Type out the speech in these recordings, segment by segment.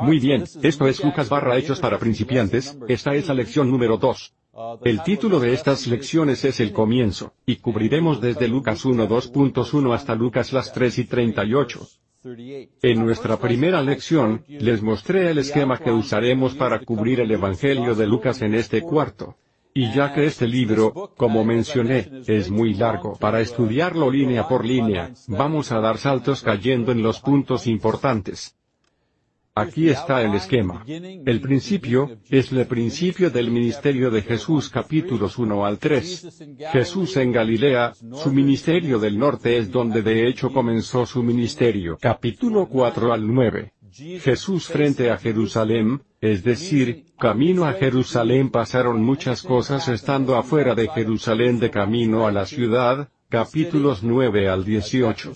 Muy bien, esto es Lucas barra Hechos para principiantes, esta es la lección número 2. El título de estas lecciones es el comienzo, y cubriremos desde Lucas 1 2.1 hasta Lucas las 3 y 38. En nuestra primera lección, les mostré el esquema que usaremos para cubrir el Evangelio de Lucas en este cuarto. Y ya que este libro, como mencioné, es muy largo para estudiarlo línea por línea, vamos a dar saltos cayendo en los puntos importantes. Aquí está el esquema. El principio, es el principio del ministerio de Jesús capítulos 1 al 3. Jesús en Galilea, su ministerio del norte es donde de hecho comenzó su ministerio capítulo 4 al 9. Jesús frente a Jerusalén, es decir, camino a Jerusalén pasaron muchas cosas estando afuera de Jerusalén de camino a la ciudad, capítulos 9 al 18.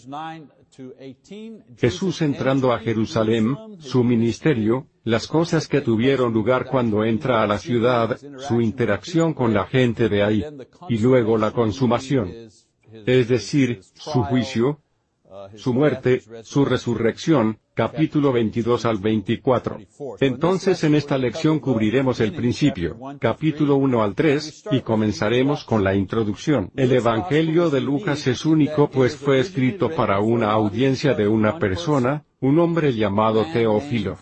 Jesús entrando a Jerusalén, su ministerio, las cosas que tuvieron lugar cuando entra a la ciudad, su interacción con la gente de ahí, y luego la consumación. Es decir, su juicio, su muerte, su resurrección, capítulo 22 al 24. Entonces en esta lección cubriremos el principio, capítulo 1 al 3, y comenzaremos con la introducción. El Evangelio de Lucas es único pues fue escrito para una audiencia de una persona, un hombre llamado Teófilo.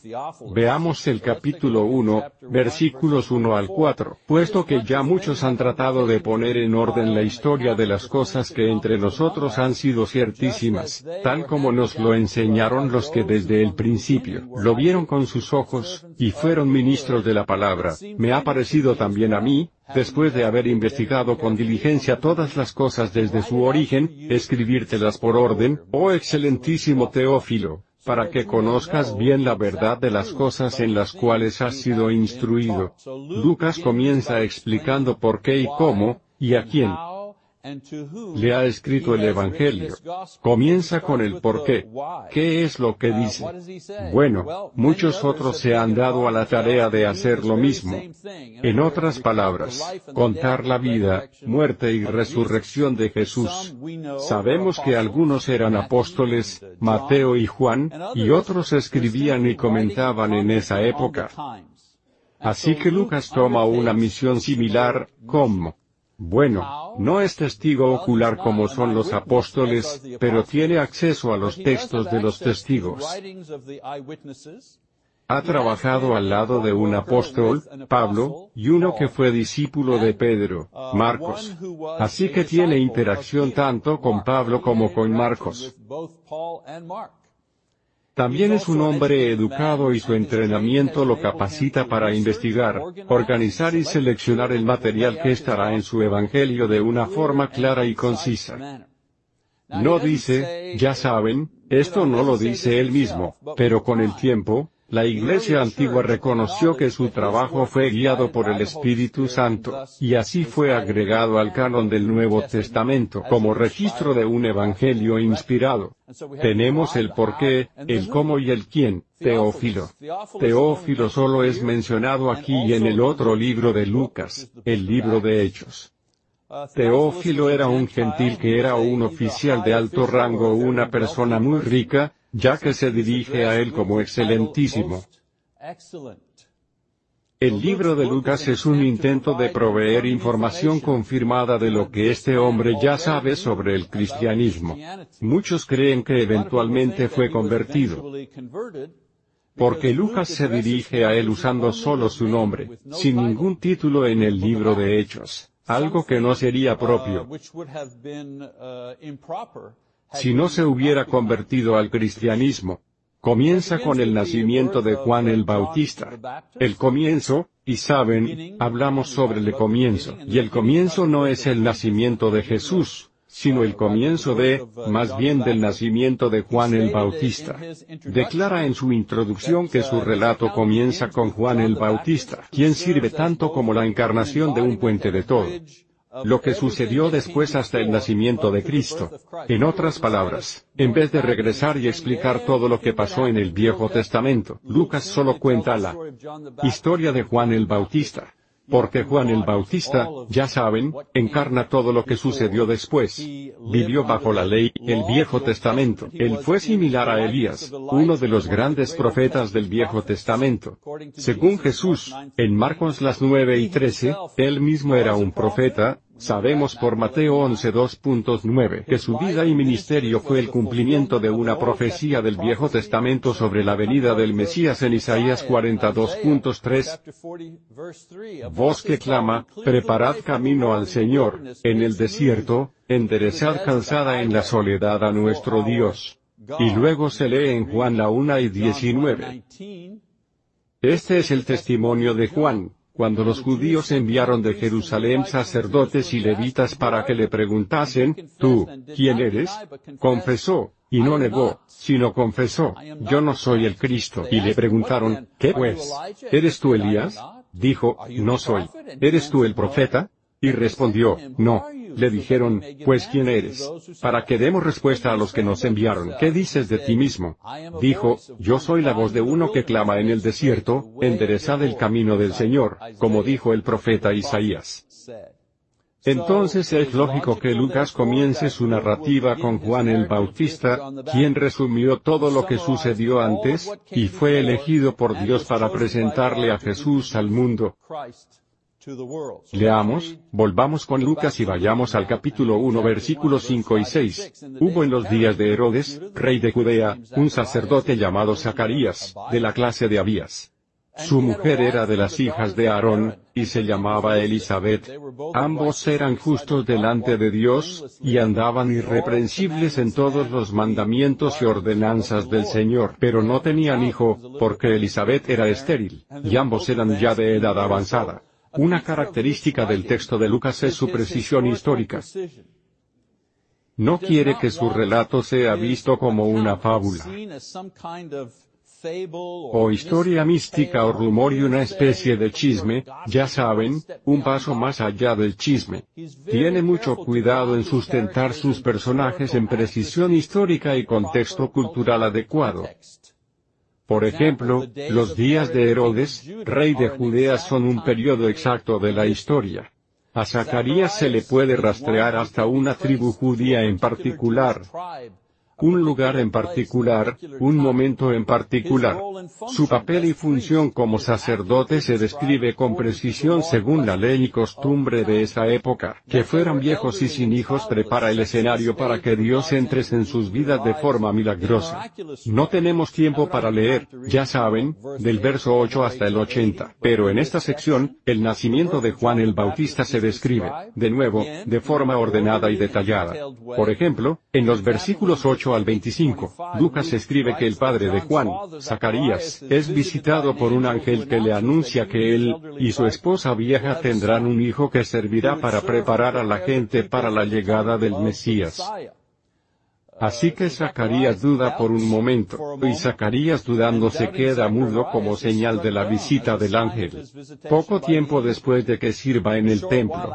Veamos el capítulo 1, versículos 1 al 4. Puesto que ya muchos han tratado de poner en orden la historia de las cosas que entre nosotros han sido ciertísimas, tal como nos lo enseñaron los que desde el principio lo vieron con sus ojos, y fueron ministros de la palabra, me ha parecido también a mí, después de haber investigado con diligencia todas las cosas desde su origen, escribírtelas por orden, oh excelentísimo Teófilo, para que conozcas bien la verdad de las cosas en las cuales has sido instruido. Lucas comienza explicando por qué y cómo, y a quién le ha escrito el Evangelio. Comienza con el por qué. ¿Qué es lo que dice? Bueno, muchos otros se han dado a la tarea de hacer lo mismo. En otras palabras, contar la vida, muerte y resurrección de Jesús. Sabemos que algunos eran apóstoles, Mateo y Juan, y otros escribían y comentaban en esa época. Así que Lucas toma una misión similar, como bueno, no es testigo ocular como son los apóstoles, pero tiene acceso a los textos de los testigos. Ha trabajado al lado de un apóstol, Pablo, y uno que fue discípulo de Pedro, Marcos. Así que tiene interacción tanto con Pablo como con Marcos. También es un hombre educado y su entrenamiento lo capacita para investigar, organizar y seleccionar el material que estará en su Evangelio de una forma clara y concisa. No dice, ya saben, esto no lo dice él mismo, pero con el tiempo, la Iglesia antigua reconoció que su trabajo fue guiado por el Espíritu Santo, y así fue agregado al canon del Nuevo Testamento como registro de un Evangelio inspirado. Tenemos el por qué, el cómo y el quién, Teófilo. Teófilo solo es mencionado aquí y en el otro libro de Lucas, el libro de Hechos. Teófilo era un gentil que era un oficial de alto rango una persona muy rica, ya que se dirige a él como excelentísimo. El libro de Lucas es un intento de proveer información confirmada de lo que este hombre ya sabe sobre el cristianismo. Muchos creen que eventualmente fue convertido. Porque Lucas se dirige a él usando solo su nombre, sin ningún título en el libro de Hechos, algo que no sería propio si no se hubiera convertido al cristianismo. Comienza con el nacimiento de Juan el Bautista. El comienzo, y saben, hablamos sobre el comienzo, y el comienzo no es el nacimiento de Jesús, sino el comienzo de, más bien del nacimiento de Juan el Bautista. Declara en su introducción que su relato comienza con Juan el Bautista, quien sirve tanto como la encarnación de un puente de todo lo que sucedió después hasta el nacimiento de Cristo. En otras palabras, en vez de regresar y explicar todo lo que pasó en el Viejo Testamento, Lucas solo cuenta la historia de Juan el Bautista. porque Juan el Bautista, ya saben, encarna todo lo que sucedió después. Vivió bajo la ley, el Viejo Testamento. Él fue similar a Elías, uno de los grandes profetas del Viejo Testamento. Según Jesús, en Marcos las 9 y 13, él mismo era un profeta, Sabemos por Mateo 11.2.9 que su vida y ministerio fue el cumplimiento de una profecía del Viejo Testamento sobre la venida del Mesías en Isaías 42.3. Voz que clama, preparad camino al Señor, en el desierto, enderezad cansada en la soledad a nuestro Dios. Y luego se lee en Juan la 1 y 19. Este es el testimonio de Juan, cuando los judíos enviaron de Jerusalén sacerdotes y levitas para que le preguntasen, tú, ¿quién eres? Confesó, y no negó, sino confesó, yo no soy el Cristo. Y le preguntaron, ¿qué pues? ¿Eres tú Elías? Dijo, no soy. ¿Eres tú el profeta? Y respondió, no. Le dijeron, pues ¿quién eres? Para que demos respuesta a los que nos enviaron. ¿Qué dices de ti mismo? Dijo, yo soy la voz de uno que clama en el desierto, enderezad el camino del Señor, como dijo el profeta Isaías. Entonces es lógico que Lucas comience su narrativa con Juan el Bautista, quien resumió todo lo que sucedió antes, y fue elegido por Dios para presentarle a Jesús al mundo. Leamos, volvamos con Lucas y vayamos al capítulo 1 versículos 5 y 6. Hubo en los días de Herodes, rey de Judea, un sacerdote llamado Zacarías, de la clase de Abías. Su mujer era de las hijas de Aarón, y se llamaba Elizabeth. Ambos eran justos delante de Dios, y andaban irreprensibles en todos los mandamientos y ordenanzas del Señor. Pero no tenían hijo, porque Elizabeth era estéril, y ambos eran ya de edad avanzada. Una característica del texto de Lucas es su precisión histórica. No quiere que su relato sea visto como una fábula o historia mística o rumor y una especie de chisme, ya saben, un paso más allá del chisme. Tiene mucho cuidado en sustentar sus personajes en precisión histórica y contexto cultural adecuado. Por ejemplo, los días de Herodes, rey de Judea son un periodo exacto de la historia. A Zacarías se le puede rastrear hasta una tribu judía en particular, un lugar en particular, un momento en particular. Su papel y función como sacerdote se describe con precisión según la ley y costumbre de esa época. Que fueran viejos y sin hijos prepara el escenario para que Dios entre en sus vidas de forma milagrosa. No tenemos tiempo para leer, ya saben, del verso 8 hasta el 80. Pero en esta sección, el nacimiento de Juan el Bautista se describe, de nuevo, de forma ordenada y detallada. Por ejemplo, en los versículos 8 al 25, Lucas escribe que el padre de Juan, Zacarías, es visitado por un ángel que le anuncia que él, y su esposa vieja tendrán un hijo que servirá para preparar a la gente para la llegada del Mesías. Así que Zacarías duda por un momento, y Zacarías dudando se queda mudo como señal de la visita del ángel. Poco tiempo después de que sirva en el templo.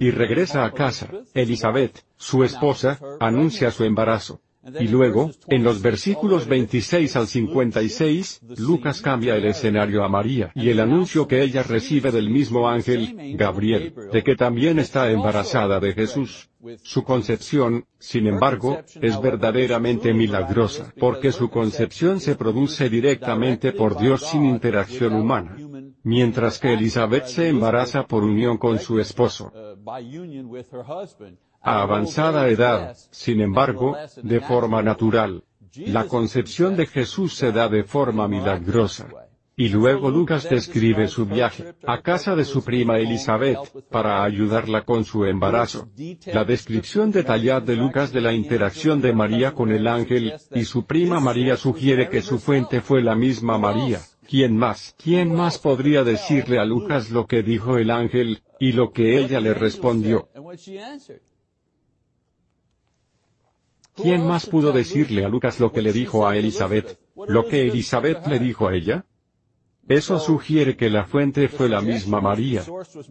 Y regresa a casa, Elizabeth, su esposa, anuncia su embarazo. Y luego, en los versículos 26 al 56, Lucas cambia el escenario a María y el anuncio que ella recibe del mismo ángel, Gabriel, de que también está embarazada de Jesús. Su concepción, sin embargo, es verdaderamente milagrosa, porque su concepción se produce directamente por Dios sin interacción humana. Mientras que Elizabeth se embaraza por unión con su esposo a avanzada edad, sin embargo, de forma natural. La concepción de Jesús se da de forma milagrosa. Y luego Lucas describe su viaje a casa de su prima Elizabeth, para ayudarla con su embarazo. La descripción detallada de Lucas de la interacción de María con el ángel, y su prima María sugiere que su fuente fue la misma María. ¿Quién más? ¿Quién más podría decirle a Lucas lo que dijo el ángel, y lo que ella le respondió? ¿Quién más pudo decirle a Lucas lo que le dijo a Elizabeth? ¿Lo que Elizabeth le dijo a ella? Eso sugiere que la fuente fue la misma María.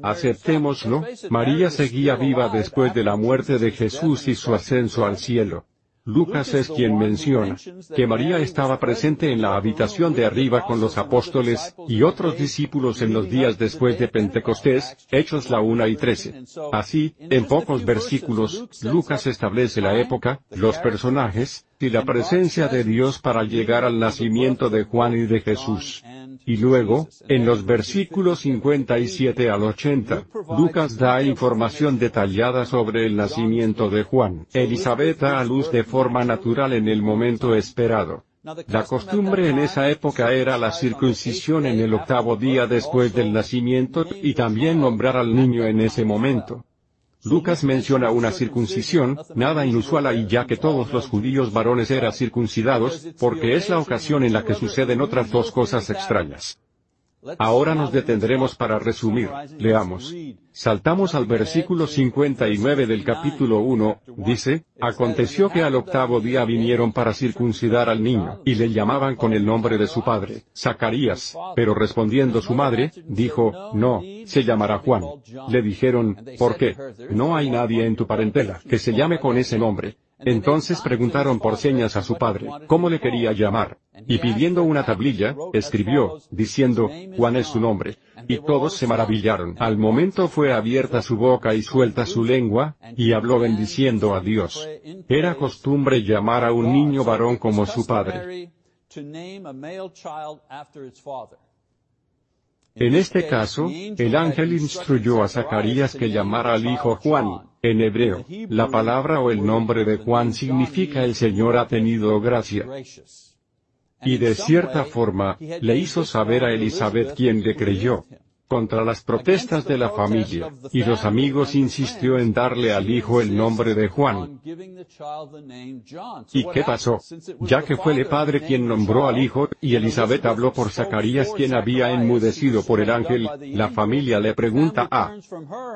Aceptémoslo, María seguía viva después de la muerte de Jesús y su ascenso al cielo. Lucas es quien menciona que María estaba presente en la habitación de arriba con los apóstoles y otros discípulos en los días después de Pentecostés, Hechos la 1 y 13. Así, en pocos versículos, Lucas establece la época, los personajes, y la presencia de Dios para llegar al nacimiento de Juan y de Jesús. Y luego, en los versículos 57 al 80, Lucas da información detallada sobre el nacimiento de Juan. Elizabeth da a luz de forma natural en el momento esperado. La costumbre en esa época era la circuncisión en el octavo día después del nacimiento y también nombrar al niño en ese momento. Lucas menciona una circuncisión, nada inusual ahí ya que todos los judíos varones eran circuncidados, porque es la ocasión en la que suceden otras dos cosas extrañas. Ahora nos detendremos para resumir. Leamos. Saltamos al versículo 59 del capítulo 1, dice, Aconteció que al octavo día vinieron para circuncidar al niño, y le llamaban con el nombre de su padre, Zacarías, pero respondiendo su madre, dijo, No, se llamará Juan. Le dijeron, ¿por qué? No hay nadie en tu parentela que se llame con ese nombre. Entonces preguntaron por señas a su padre, cómo le quería llamar. Y pidiendo una tablilla, escribió, diciendo, Juan es su nombre. Y todos se maravillaron. Al momento fue abierta su boca y suelta su lengua, y habló bendiciendo a Dios. Era costumbre llamar a un niño varón como su padre. En este caso, el ángel instruyó a Zacarías que llamara al hijo Juan. En hebreo, la palabra o el nombre de Juan significa el Señor ha tenido gracia. Y de cierta forma, le hizo saber a Elizabeth quien le creyó contra las protestas de la familia, y los amigos insistió en darle al hijo el nombre de Juan. ¿Y qué pasó? Ya que fue el padre quien nombró al hijo, y Elizabeth habló por Zacarías quien había enmudecido por el ángel, la familia le pregunta a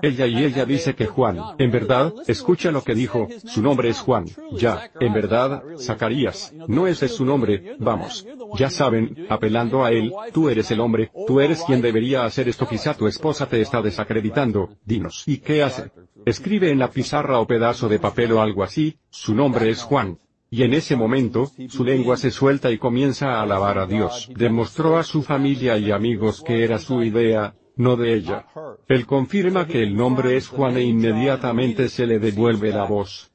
ella y ella dice que Juan, en verdad, escucha lo que dijo, su nombre es Juan, ya, en verdad, Zacarías, no ese es su nombre, vamos. Ya saben, apelando a él, tú eres el hombre, tú eres quien debería hacer esto quizá tu esposa te está desacreditando, dinos. ¿Y qué hace? Escribe en la pizarra o pedazo de papel o algo así, su nombre es Juan. Y en ese momento, su lengua se suelta y comienza a alabar a Dios. Demostró a su familia y amigos que era su idea, no de ella. Él confirma que el nombre es Juan e inmediatamente se le devuelve la voz.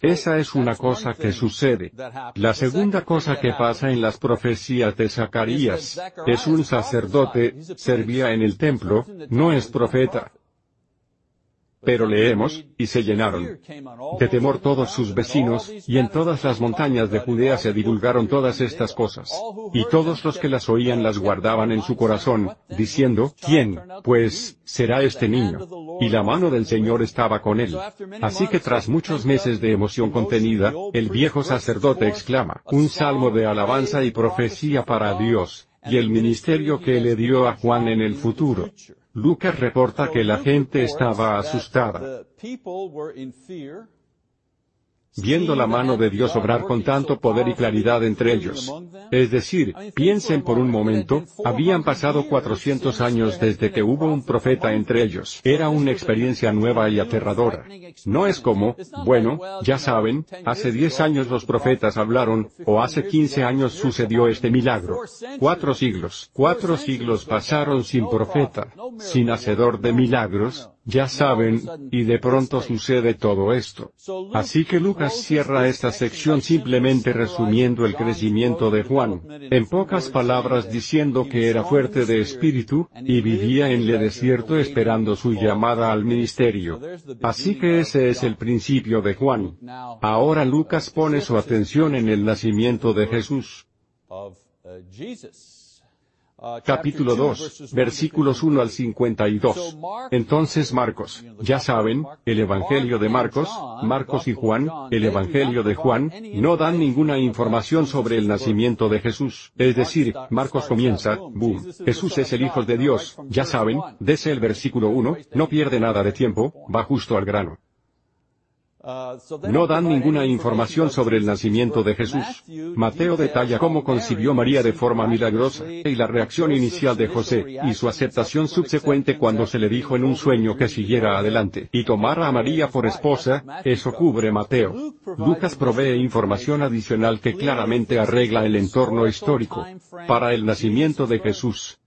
Esa es una cosa que sucede. La segunda cosa que pasa en las profecías de Zacarías, es un sacerdote, servía en el templo, no es profeta. Pero leemos, y se llenaron de temor todos sus vecinos, y en todas las montañas de Judea se divulgaron todas estas cosas. Y todos los que las oían las guardaban en su corazón, diciendo, ¿quién, pues, será este niño? Y la mano del Señor estaba con él. Así que tras muchos meses de emoción contenida, el viejo sacerdote exclama, un salmo de alabanza y profecía para Dios, y el ministerio que le dio a Juan en el futuro. Lucas reporta que la gente estaba asustada viendo la mano de Dios obrar con tanto poder y claridad entre ellos. Es decir, piensen por un momento, habían pasado 400 años desde que hubo un profeta entre ellos. Era una experiencia nueva y aterradora. No es como, bueno, ya saben, hace 10 años los profetas hablaron, o hace 15 años sucedió este milagro. Cuatro siglos, cuatro siglos pasaron sin profeta, sin hacedor de milagros, ya saben, y de pronto sucede todo esto. Así que Lucas cierra esta sección simplemente resumiendo el crecimiento de Juan, en pocas palabras diciendo que era fuerte de espíritu, y vivía en el desierto esperando su llamada al ministerio. Así que ese es el principio de Juan. Ahora Lucas pone su atención en el nacimiento de Jesús capítulo 2, versículos 1 al 52. Entonces Marcos, ya saben, el Evangelio de Marcos, Marcos y Juan, el Evangelio de Juan, no dan ninguna información sobre el nacimiento de Jesús. Es decir, Marcos comienza, boom, Jesús es el Hijo de Dios, ya saben, desde el versículo 1, no pierde nada de tiempo, va justo al grano. No dan ninguna información sobre el nacimiento de Jesús. Mateo detalla cómo concibió María de forma milagrosa, y la reacción inicial de José, y su aceptación subsecuente cuando se le dijo en un sueño que siguiera adelante, y tomara a María por esposa, eso cubre Mateo. Lucas provee información adicional que claramente arregla el entorno histórico para el nacimiento de Jesús.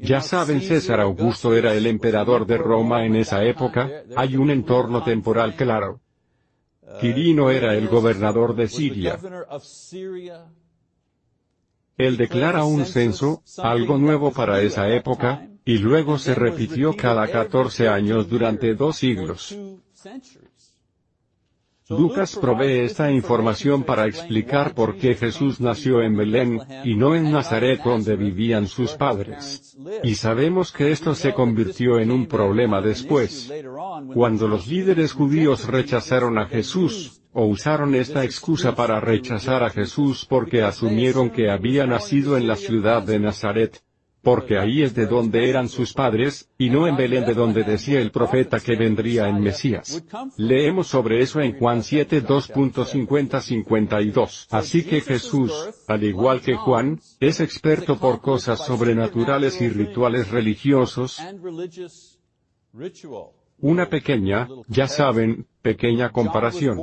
Ya saben César Augusto era el emperador de Roma en esa época, hay un entorno temporal claro. Quirino era el gobernador de Siria. Él declara un censo, algo nuevo para esa época, y luego se repitió cada 14 años durante dos siglos. Lucas provee esta información para explicar por qué Jesús nació en Belén, y no en Nazaret donde vivían sus padres. Y sabemos que esto se convirtió en un problema después. Cuando los líderes judíos rechazaron a Jesús, o usaron esta excusa para rechazar a Jesús porque asumieron que había nacido en la ciudad de Nazaret, porque ahí es de donde eran sus padres, y no en Belén de donde decía el profeta que vendría en Mesías. Leemos sobre eso en Juan 7 2.50-52. Así que Jesús, al igual que Juan, es experto por cosas sobrenaturales y rituales religiosos, una pequeña, ya saben, pequeña comparación.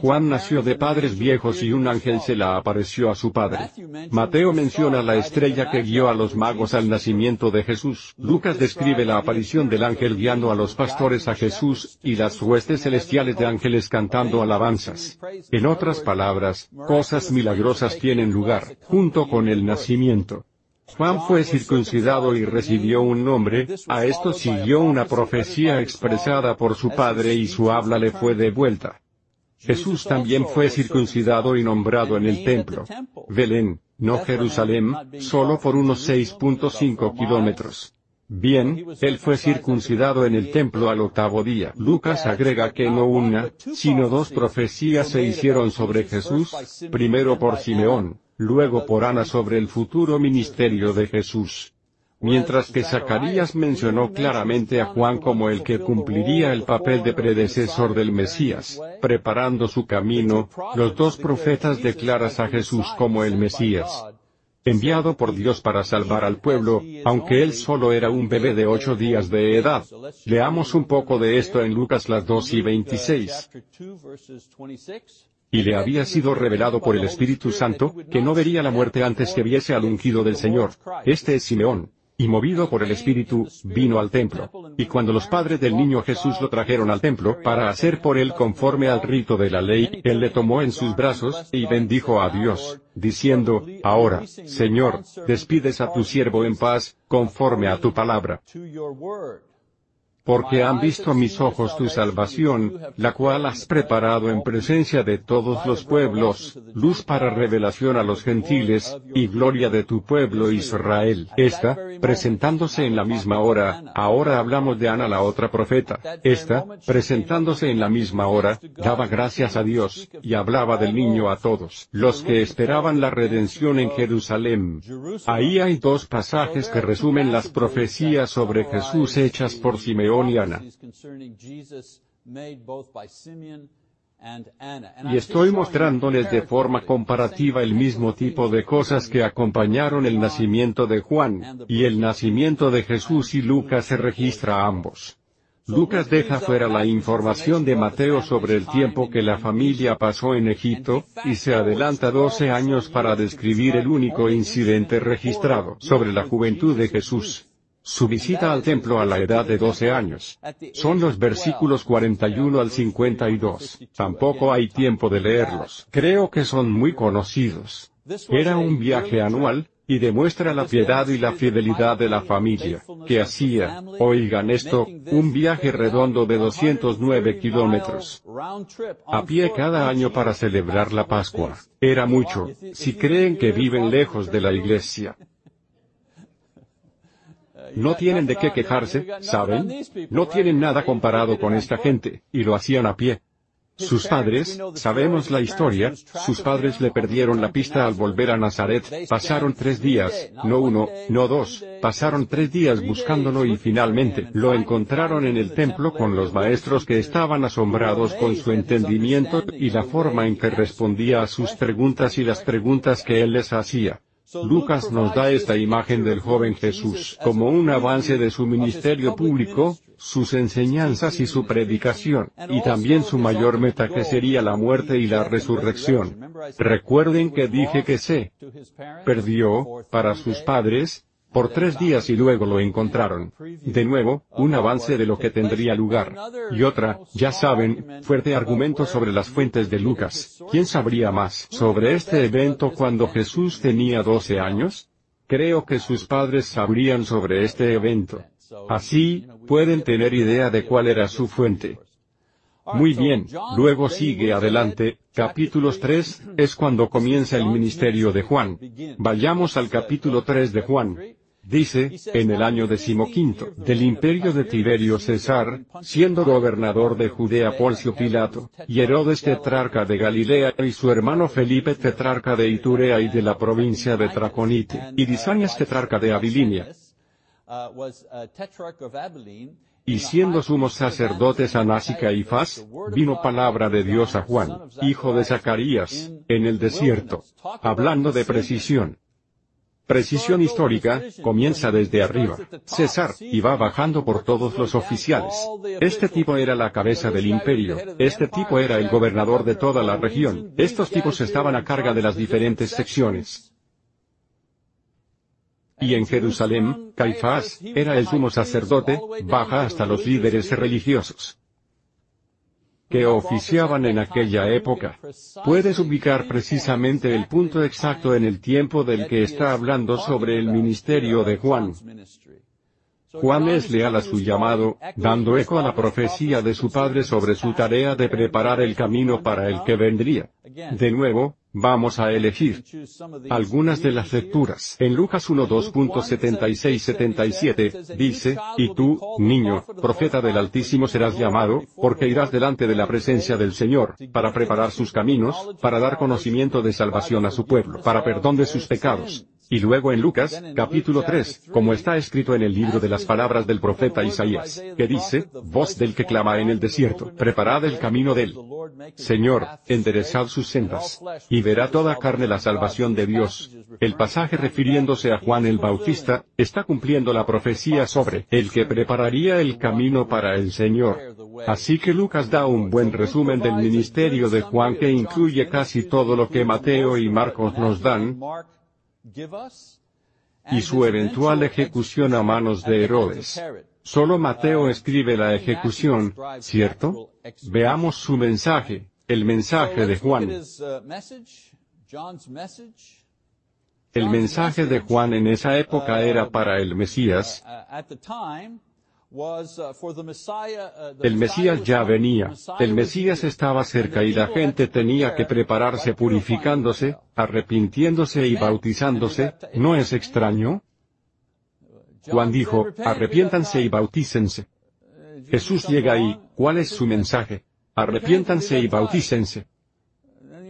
Juan nació de padres viejos y un ángel se la apareció a su padre. Mateo menciona la estrella que guió a los magos al nacimiento de Jesús. Lucas describe la aparición del ángel guiando a los pastores a Jesús, y las huestes celestiales de ángeles cantando alabanzas. En otras palabras, cosas milagrosas tienen lugar, junto con el nacimiento. Juan fue circuncidado y recibió un nombre, a esto siguió una profecía expresada por su padre y su habla le fue devuelta. Jesús también fue circuncidado y nombrado en el templo. Belén, no Jerusalén, solo por unos 6.5 kilómetros. Bien, él fue circuncidado en el templo al octavo día. Lucas agrega que no una, sino dos profecías se hicieron sobre Jesús, primero por Simeón, luego por Ana sobre el futuro ministerio de Jesús. Mientras que Zacarías mencionó claramente a Juan como el que cumpliría el papel de predecesor del Mesías, preparando su camino, los dos profetas declaran a Jesús como el Mesías enviado por Dios para salvar al pueblo, aunque él solo era un bebé de ocho días de edad. Leamos un poco de esto en Lucas las 2 y 26 y le había sido revelado por el Espíritu Santo, que no vería la muerte antes que viese al ungido del Señor. Este es Simeón. Y movido por el Espíritu, vino al templo. Y cuando los padres del niño Jesús lo trajeron al templo para hacer por él conforme al rito de la ley, él le tomó en sus brazos, y bendijo a Dios, diciendo, Ahora, Señor, despides a tu siervo en paz, conforme a tu palabra porque han visto mis ojos tu salvación, la cual has preparado en presencia de todos los pueblos, luz para revelación a los gentiles, y gloria de tu pueblo Israel. Esta, presentándose en la misma hora, ahora hablamos de Ana la otra profeta, esta, presentándose en la misma hora, daba gracias a Dios, y hablaba del niño a todos, los que esperaban la redención en Jerusalén. Ahí hay dos pasajes que resumen las profecías sobre Jesús hechas por Simeón y estoy mostrándoles de forma comparativa el mismo tipo de cosas que acompañaron el nacimiento de Juan, y el nacimiento de Jesús y Lucas se registra ambos. Lucas deja fuera la información de Mateo sobre el tiempo que la familia pasó en Egipto, y se adelanta 12 años para describir el único incidente registrado sobre la juventud de Jesús. Su visita al templo a la edad de 12 años. Son los versículos 41 al 52. Tampoco hay tiempo de leerlos. Creo que son muy conocidos. Era un viaje anual, y demuestra la piedad y la fidelidad de la familia, que hacía, oigan esto, un viaje redondo de 209 kilómetros a pie cada año para celebrar la Pascua. Era mucho, si creen que viven lejos de la iglesia. No tienen de qué quejarse, ¿saben? No tienen nada comparado con esta gente, y lo hacían a pie. Sus padres, sabemos la historia, sus padres le perdieron la pista al volver a Nazaret, pasaron tres días, no uno, no dos, pasaron tres días buscándolo y finalmente lo encontraron en el templo con los maestros que estaban asombrados con su entendimiento y la forma en que respondía a sus preguntas y las preguntas que él les hacía. Lucas nos da esta imagen del joven Jesús como un avance de su ministerio público, sus enseñanzas y su predicación, y también su mayor meta que sería la muerte y la resurrección. Recuerden que dije que se perdió, para sus padres, por tres días y luego lo encontraron. De nuevo, un avance de lo que tendría lugar. Y otra, ya saben, fuerte argumento sobre las fuentes de Lucas. ¿Quién sabría más sobre este evento cuando Jesús tenía 12 años? Creo que sus padres sabrían sobre este evento. Así, pueden tener idea de cuál era su fuente. Muy bien, luego sigue adelante, capítulos 3, es cuando comienza el ministerio de Juan. Vayamos al capítulo 3 de Juan. Dice, en el año decimoquinto del imperio de Tiberio César, siendo gobernador de Judea Poncio Pilato, y Herodes tetrarca de Galilea y su hermano Felipe tetrarca de Iturea y de la provincia de Traconite, y Disanias tetrarca de Abilinia, y siendo sumos sacerdotes Anás y Caifás, vino palabra de Dios a Juan, hijo de Zacarías, en el desierto, hablando de precisión. Precisión histórica, comienza desde arriba. César, y va bajando por todos los oficiales. Este tipo era la cabeza del imperio, este tipo era el gobernador de toda la región, estos tipos estaban a carga de las diferentes secciones. Y en Jerusalén, Caifás, era el sumo sacerdote, baja hasta los líderes religiosos que oficiaban en aquella época. Puedes ubicar precisamente el punto exacto en el tiempo del que está hablando sobre el ministerio de Juan. Juan es leal a su llamado, dando eco a la profecía de su padre sobre su tarea de preparar el camino para el que vendría. De nuevo, Vamos a elegir algunas de las lecturas. En Lucas 1.2.76-77, dice, Y tú, niño, profeta del Altísimo serás llamado, porque irás delante de la presencia del Señor, para preparar sus caminos, para dar conocimiento de salvación a su pueblo, para perdón de sus pecados, y luego en Lucas, capítulo 3, como está escrito en el libro de las palabras del profeta Isaías, que dice, voz del que clama en el desierto, preparad el camino del Señor, enderezad sus sendas, verá toda carne la salvación de Dios. El pasaje refiriéndose a Juan el Bautista, está cumpliendo la profecía sobre el que prepararía el camino para el Señor. Así que Lucas da un buen resumen del ministerio de Juan que incluye casi todo lo que Mateo y Marcos nos dan, y su eventual ejecución a manos de Herodes. Solo Mateo escribe la ejecución, ¿cierto? Veamos su mensaje, el mensaje de Juan. El mensaje de Juan en esa época era para el Mesías, el Mesías ya venía, el Mesías estaba cerca y la gente tenía que prepararse purificándose, arrepintiéndose y bautizándose, ¿no es extraño? Juan dijo, arrepiéntanse y bautícense. Jesús llega ahí, ¿cuál es su mensaje? Arrepiéntanse y bautícense.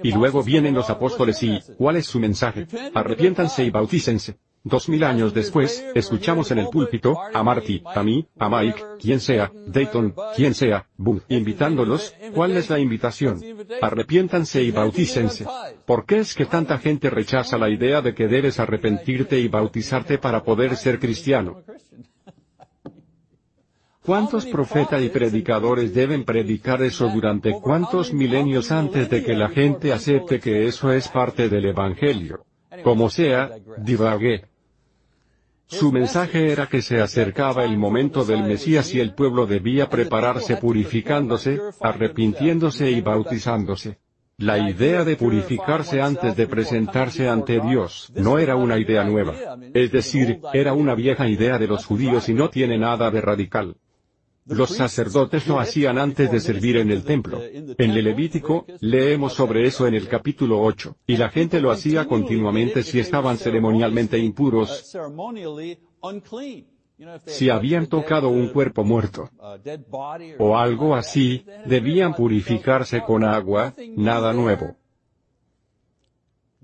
Y luego vienen los apóstoles y, ¿cuál es su mensaje? Arrepiéntanse y bautícense. Dos mil años después, escuchamos en el púlpito, a Marty, a mí, a Mike, quien sea, Dayton, quien sea, boom, invitándolos, ¿cuál es la invitación? Arrepiéntanse y bautícense. ¿Por qué es que tanta gente rechaza la idea de que debes arrepentirte y bautizarte para poder ser cristiano? ¿Cuántos profetas y predicadores deben predicar eso durante cuántos milenios antes de que la gente acepte que eso es parte del Evangelio? Como sea, divagué. Su mensaje era que se acercaba el momento del Mesías y el pueblo debía prepararse purificándose, arrepintiéndose y bautizándose. La idea de purificarse antes de presentarse ante Dios no era una idea nueva. Es decir, era una vieja idea de los judíos y no tiene nada de radical. Los sacerdotes lo hacían antes de servir en el templo. En el Levítico, leemos sobre eso en el capítulo 8, y la gente lo hacía continuamente si estaban ceremonialmente impuros. Si habían tocado un cuerpo muerto o algo así, debían purificarse con agua, nada nuevo.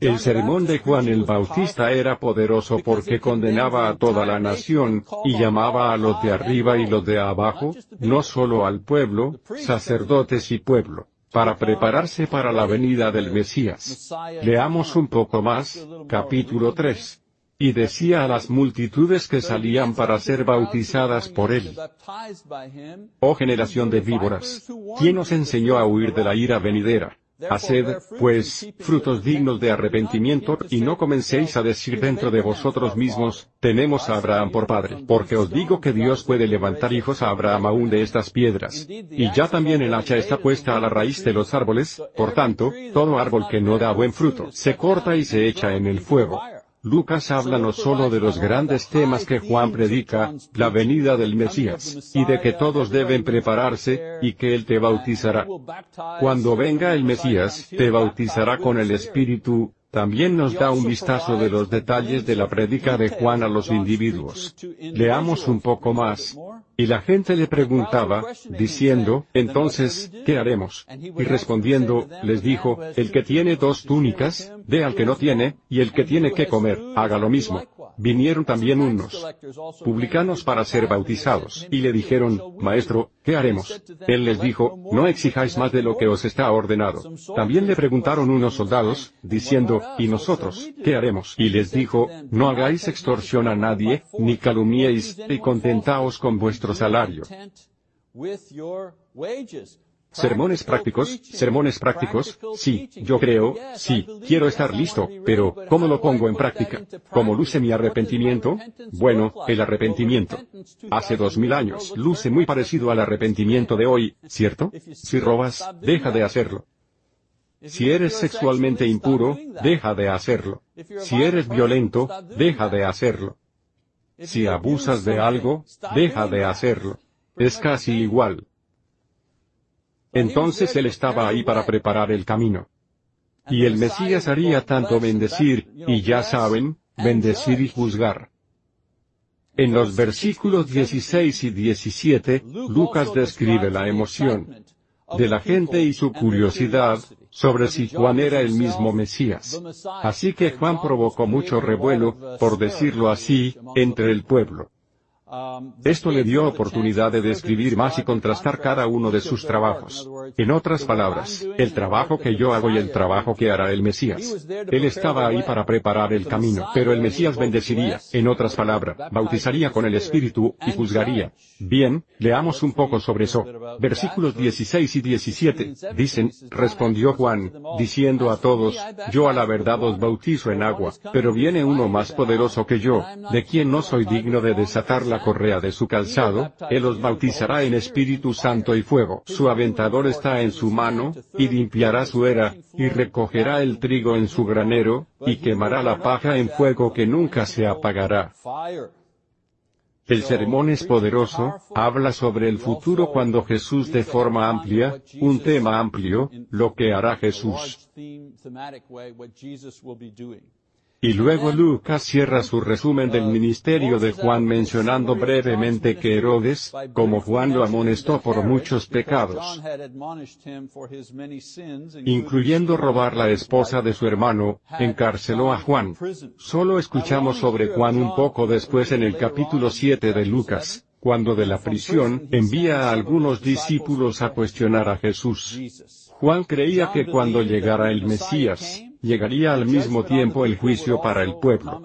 El sermón de Juan el Bautista era poderoso porque condenaba a toda la nación, y llamaba a los de arriba y los de abajo, no solo al pueblo, sacerdotes y pueblo, para prepararse para la venida del Mesías. Leamos un poco más, capítulo 3 y decía a las multitudes que salían para ser bautizadas por él. Oh generación de víboras, ¿quién os enseñó a huir de la ira venidera? Haced, pues, frutos dignos de arrepentimiento, y no comencéis a decir dentro de vosotros mismos, tenemos a Abraham por padre, porque os digo que Dios puede levantar hijos a Abraham aún de estas piedras. Y ya también el hacha está puesta a la raíz de los árboles, por tanto, todo árbol que no da buen fruto, se corta y se echa en el fuego. Lucas habla no solo de los grandes temas que Juan predica, la venida del Mesías, y de que todos deben prepararse, y que Él te bautizará. Cuando venga el Mesías, te bautizará con el Espíritu, también nos da un vistazo de los detalles de la predica de Juan a los individuos. Leamos un poco más. Y la gente le preguntaba, diciendo, entonces, ¿qué haremos? Y respondiendo, les dijo, el que tiene dos túnicas, dé al que no tiene, y el que tiene que comer, haga lo mismo. Vinieron también unos publicanos para ser bautizados, y le dijeron, Maestro, ¿qué haremos? Él les dijo, no exijáis más de lo que os está ordenado. También le preguntaron unos soldados, diciendo, ¿y nosotros, qué haremos? Y les dijo, no hagáis extorsión a nadie, ni calumniéis, y contentaos con vuestro salario. Sermones prácticos, sermones prácticos, sí, yo creo, sí, quiero estar listo, pero, ¿cómo lo pongo en práctica? ¿Cómo luce mi arrepentimiento? Bueno, el arrepentimiento. Hace dos mil años luce muy parecido al arrepentimiento de hoy, ¿cierto? Si robas, deja de hacerlo. Si eres sexualmente impuro, deja de hacerlo. Si eres violento, deja de hacerlo. Si abusas de algo, deja de hacerlo. Es casi igual. Entonces él estaba ahí para preparar el camino. Y el Mesías haría tanto bendecir, y ya saben, bendecir y juzgar. En los versículos 16 y 17, Lucas describe la emoción de la gente y su curiosidad sobre si Juan era el mismo Mesías. Así que Juan provocó mucho revuelo, por decirlo así, entre el pueblo. Esto le dio oportunidad de describir más y contrastar cada uno de sus trabajos. En otras palabras, el trabajo que yo hago y el trabajo que hará el Mesías. Él estaba ahí para preparar el camino, pero el Mesías bendeciría, en otras palabras, bautizaría con el Espíritu, y juzgaría. Bien, leamos un poco sobre eso. Versículos 16 y 17, dicen, respondió Juan, diciendo a todos, yo a la verdad os bautizo en agua, pero viene uno más poderoso que yo, de quien no soy digno de desatar la correa de su calzado, Él os bautizará en Espíritu Santo y fuego. Su aventador está en su mano, y limpiará su era, y recogerá el trigo en su granero, y quemará la paja en fuego que nunca se apagará. El sermón es poderoso, habla sobre el futuro cuando Jesús de forma amplia, un tema amplio, lo que hará Jesús. Y luego Lucas cierra su resumen del ministerio de Juan mencionando brevemente que Herodes, como Juan lo amonestó por muchos pecados, incluyendo robar la esposa de su hermano, encarceló a Juan. Solo escuchamos sobre Juan un poco después en el capítulo 7 de Lucas, cuando de la prisión envía a algunos discípulos a cuestionar a Jesús. Juan creía que cuando llegara el Mesías, llegaría al mismo tiempo el juicio para el pueblo.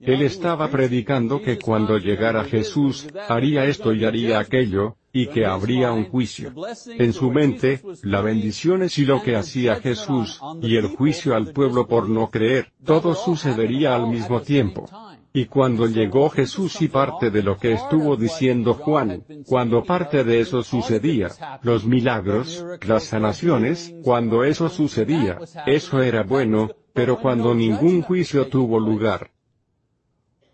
Él estaba predicando que cuando llegara Jesús, haría esto y haría aquello, y que habría un juicio. En su mente, la bendición es y lo que hacía Jesús, y el juicio al pueblo por no creer, todo sucedería al mismo tiempo. Y cuando llegó Jesús y parte de lo que estuvo diciendo Juan, cuando parte de eso sucedía, los milagros, las sanaciones, cuando eso sucedía, eso era bueno, pero cuando ningún juicio tuvo lugar,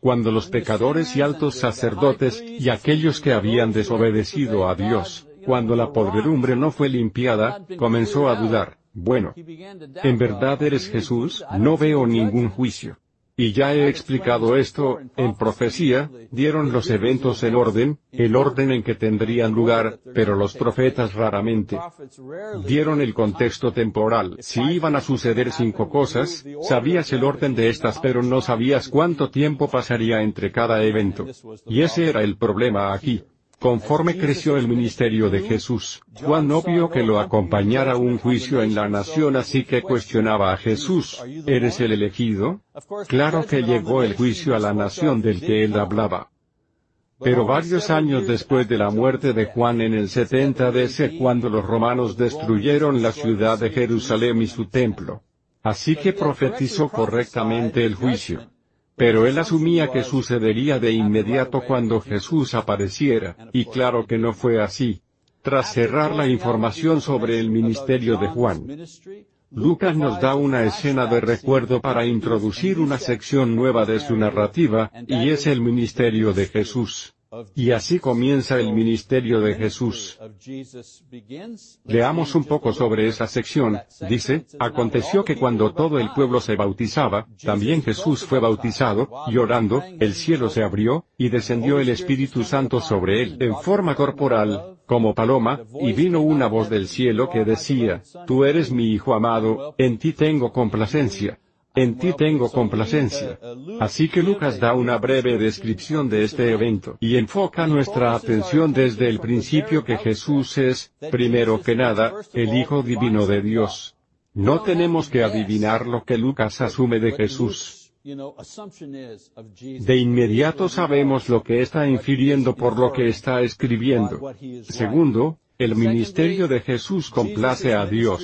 cuando los pecadores y altos sacerdotes, y aquellos que habían desobedecido a Dios, cuando la podredumbre no fue limpiada, comenzó a dudar, bueno, ¿en verdad eres Jesús? No veo ningún juicio. Y ya he explicado esto, en profecía, dieron los eventos en orden, el orden en que tendrían lugar, pero los profetas raramente dieron el contexto temporal. Si iban a suceder cinco cosas, sabías el orden de estas pero no sabías cuánto tiempo pasaría entre cada evento. Y ese era el problema aquí. Conforme creció el ministerio de Jesús, Juan no vio que lo acompañara un juicio en la nación así que cuestionaba a Jesús, ¿eres el elegido? Claro que llegó el juicio a la nación del que él hablaba. Pero varios años después de la muerte de Juan en el 70 DC cuando los romanos destruyeron la ciudad de Jerusalén y su templo. Así que profetizó correctamente el juicio. Pero él asumía que sucedería de inmediato cuando Jesús apareciera, y claro que no fue así. Tras cerrar la información sobre el ministerio de Juan, Lucas nos da una escena de recuerdo para introducir una sección nueva de su narrativa, y es el ministerio de Jesús. Y así comienza el ministerio de Jesús. Leamos un poco sobre esa sección, dice, aconteció que cuando todo el pueblo se bautizaba, también Jesús fue bautizado, y orando, el cielo se abrió, y descendió el Espíritu Santo sobre él en forma corporal, como paloma, y vino una voz del cielo que decía, Tú eres mi Hijo amado, en ti tengo complacencia. En ti tengo complacencia. Así que Lucas da una breve descripción de este evento y enfoca nuestra atención desde el principio que Jesús es, primero que nada, el Hijo Divino de Dios. No tenemos que adivinar lo que Lucas asume de Jesús. De inmediato sabemos lo que está infiriendo por lo que está escribiendo. Segundo, el ministerio de Jesús complace a Dios.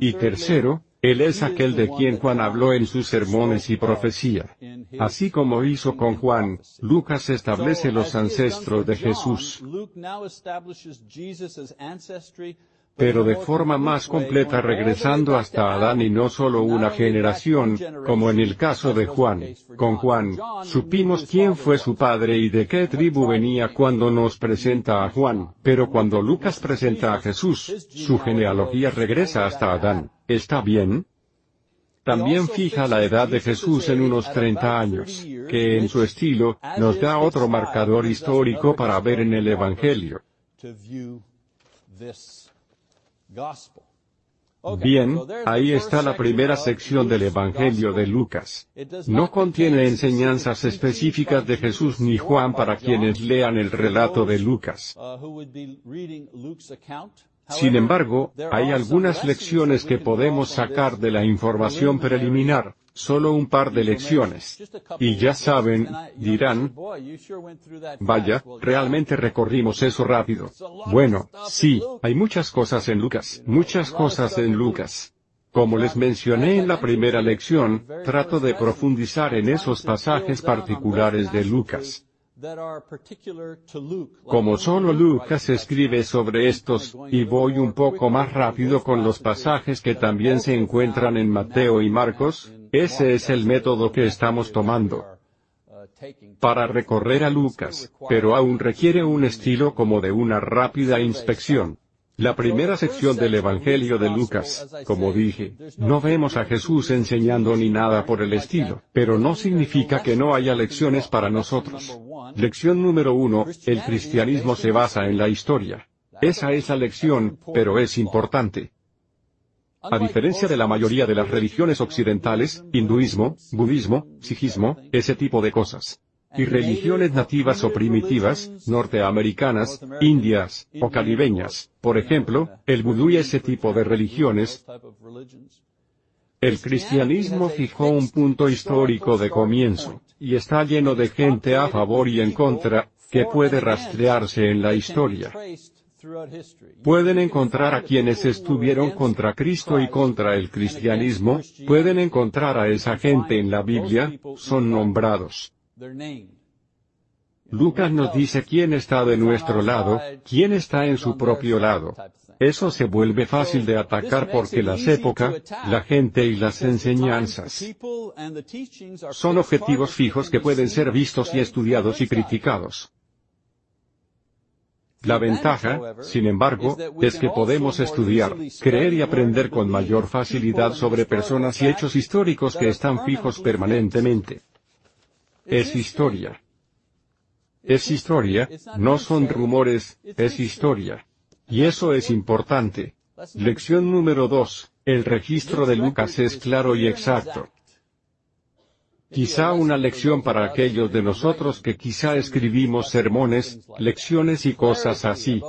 Y tercero, Él es aquel de quien Juan habló en sus sermones y profecía. Así como hizo con Juan, Lucas establece los ancestros de Jesús pero de forma más completa regresando hasta Adán y no solo una generación, como en el caso de Juan. Con Juan, supimos quién fue su padre y de qué tribu venía cuando nos presenta a Juan, pero cuando Lucas presenta a Jesús, su genealogía regresa hasta Adán. ¿Está bien? También fija la edad de Jesús en unos 30 años, que en su estilo, nos da otro marcador histórico para ver en el Evangelio. Bien, ahí está la primera sección del Evangelio de Lucas. No contiene enseñanzas específicas de Jesús ni Juan para quienes lean el relato de Lucas. Sin embargo, hay algunas lecciones que podemos sacar de la información preliminar, solo un par de lecciones. Y ya saben, dirán, vaya, realmente recorrimos eso rápido. Bueno, sí, hay muchas cosas en Lucas, muchas cosas en Lucas. Como les mencioné en la primera lección, trato de profundizar en esos pasajes particulares de Lucas. Como solo Lucas escribe sobre estos, y voy un poco más rápido con los pasajes que también se encuentran en Mateo y Marcos, ese es el método que estamos tomando para recorrer a Lucas, pero aún requiere un estilo como de una rápida inspección. La primera sección del Evangelio de Lucas, como dije, no vemos a Jesús enseñando ni nada por el estilo, pero no significa que no haya lecciones para nosotros. Lección número uno, el cristianismo se basa en la historia. Esa es la lección, pero es importante. A diferencia de la mayoría de las religiones occidentales, hinduismo, budismo, sijismo, ese tipo de cosas. Y religiones nativas o primitivas, norteamericanas, indias, o caribeñas, por ejemplo, el vudú y ese tipo de religiones, el cristianismo fijó un punto histórico de comienzo, y está lleno de gente a favor y en contra, que puede rastrearse en la historia. Pueden encontrar a quienes estuvieron contra Cristo y contra el cristianismo, pueden encontrar a esa gente en la Biblia, son nombrados. Lucas nos dice quién está de nuestro lado, quién está en su propio lado. Eso se vuelve fácil de atacar porque las épocas, la gente y las enseñanzas son objetivos fijos que pueden ser vistos y estudiados y criticados. La ventaja, sin embargo, es que podemos estudiar, creer y aprender con mayor facilidad sobre personas y hechos históricos que están fijos permanentemente. Es historia. Es historia, no son rumores, es historia. Y eso es importante. Lección número 2. El registro de Lucas es claro y exacto. Quizá una lección para aquellos de nosotros que quizá escribimos sermones, lecciones y cosas así.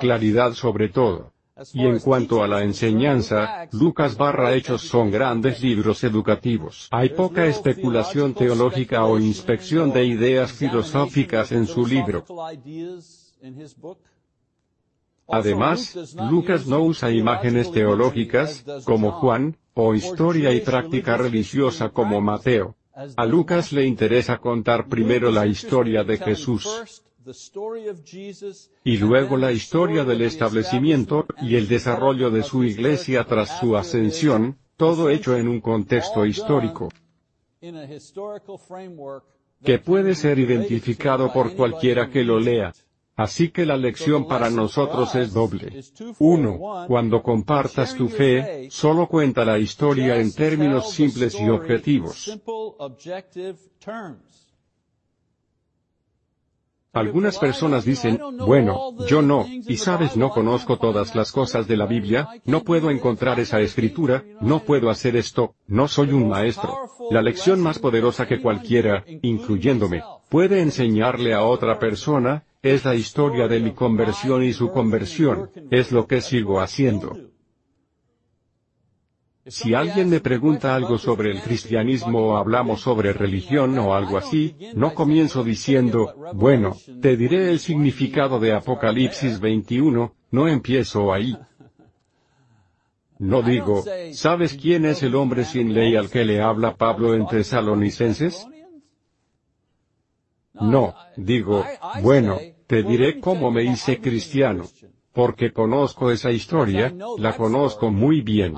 Claridad sobre todo. Y en cuanto a la enseñanza, Lucas barra Hechos son grandes libros educativos. Hay poca especulación teológica o inspección de ideas filosóficas en su libro. Además, Lucas no usa imágenes teológicas, como Juan, o historia y práctica religiosa como Mateo. A Lucas le interesa contar primero la historia de Jesús y luego la historia del establecimiento y el desarrollo de su iglesia tras su ascensión, todo hecho en un contexto histórico que puede ser identificado por cualquiera que lo lea. Así que la lección para nosotros es doble. Uno, cuando compartas tu fe, solo cuenta la historia en términos simples y objetivos. Algunas personas dicen, bueno, yo no, y sabes no conozco todas las cosas de la Biblia, no puedo encontrar esa escritura, no puedo hacer esto, no soy un maestro. La lección más poderosa que cualquiera, incluyéndome, puede enseñarle a otra persona, es la historia de mi conversión y su conversión, es lo que sigo haciendo. Si alguien me pregunta algo sobre el cristianismo o hablamos sobre religión o algo así, no comienzo diciendo, bueno, te diré el significado de Apocalipsis 21, no empiezo ahí. No digo, ¿sabes quién es el hombre sin ley al que le habla Pablo en Tesalonicenses? No, digo, bueno, te diré cómo me hice cristiano. Porque conozco esa historia, la conozco muy bien.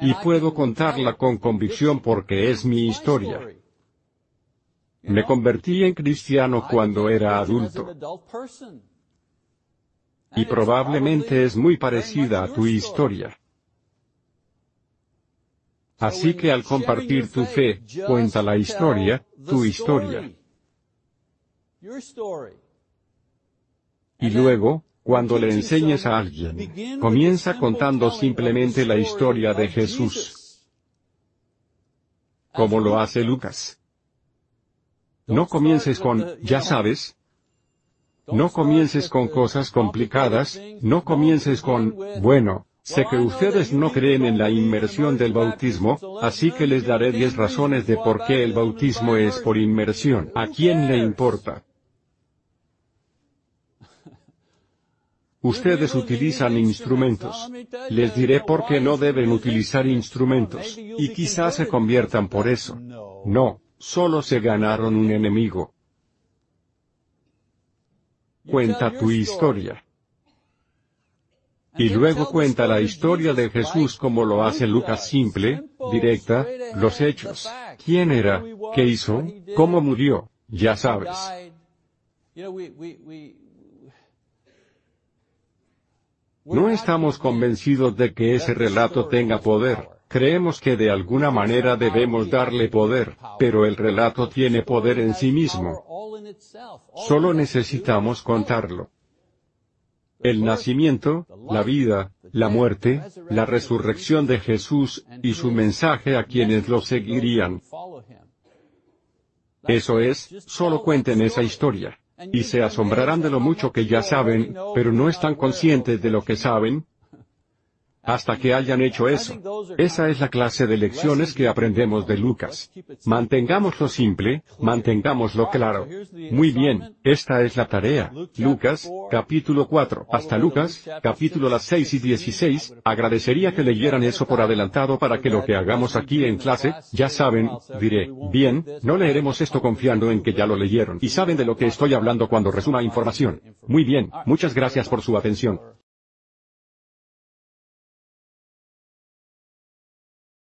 Y puedo contarla con convicción porque es mi historia. Me convertí en cristiano cuando era adulto. Y probablemente es muy parecida a tu historia. Así que al compartir tu fe, cuenta la historia, tu historia. Y luego, cuando le enseñes a alguien, comienza contando simplemente la historia de Jesús. Como lo hace Lucas. No comiences con, ya sabes. No comiences con cosas complicadas, no comiences con, bueno, Sé que ustedes no creen en la inmersión del bautismo, así que les daré diez razones de por qué el bautismo es por inmersión. ¿A quién le importa? Ustedes utilizan instrumentos. Les diré por qué no deben utilizar instrumentos, y quizás se conviertan por eso. No, solo se ganaron un enemigo. Cuenta tu historia. Y luego cuenta la historia de Jesús como lo hace Lucas simple, directa, los hechos. ¿Quién era? ¿Qué hizo? ¿Cómo murió? Ya sabes. No estamos convencidos de que ese relato tenga poder, creemos que de alguna manera debemos darle poder, pero el relato tiene poder en sí mismo. Solo necesitamos contarlo. El nacimiento, la vida, la muerte, la resurrección de Jesús, y su mensaje a quienes lo seguirían. Eso es, solo cuenten esa historia. Y se asombrarán de lo mucho que ya saben, pero no están conscientes de lo que saben, hasta que hayan hecho eso. Esa es la clase de lecciones que aprendemos de Lucas. Mantengámoslo simple, mantengámoslo claro. Muy bien, esta es la tarea. Lucas, capítulo 4. Hasta Lucas, capítulo las 6 y 16, agradecería que leyeran eso por adelantado para que lo que hagamos aquí en clase, ya saben, diré, bien, no leeremos esto confiando en que ya lo leyeron y saben de lo que estoy hablando cuando resuma información. Muy bien, muchas gracias por su atención.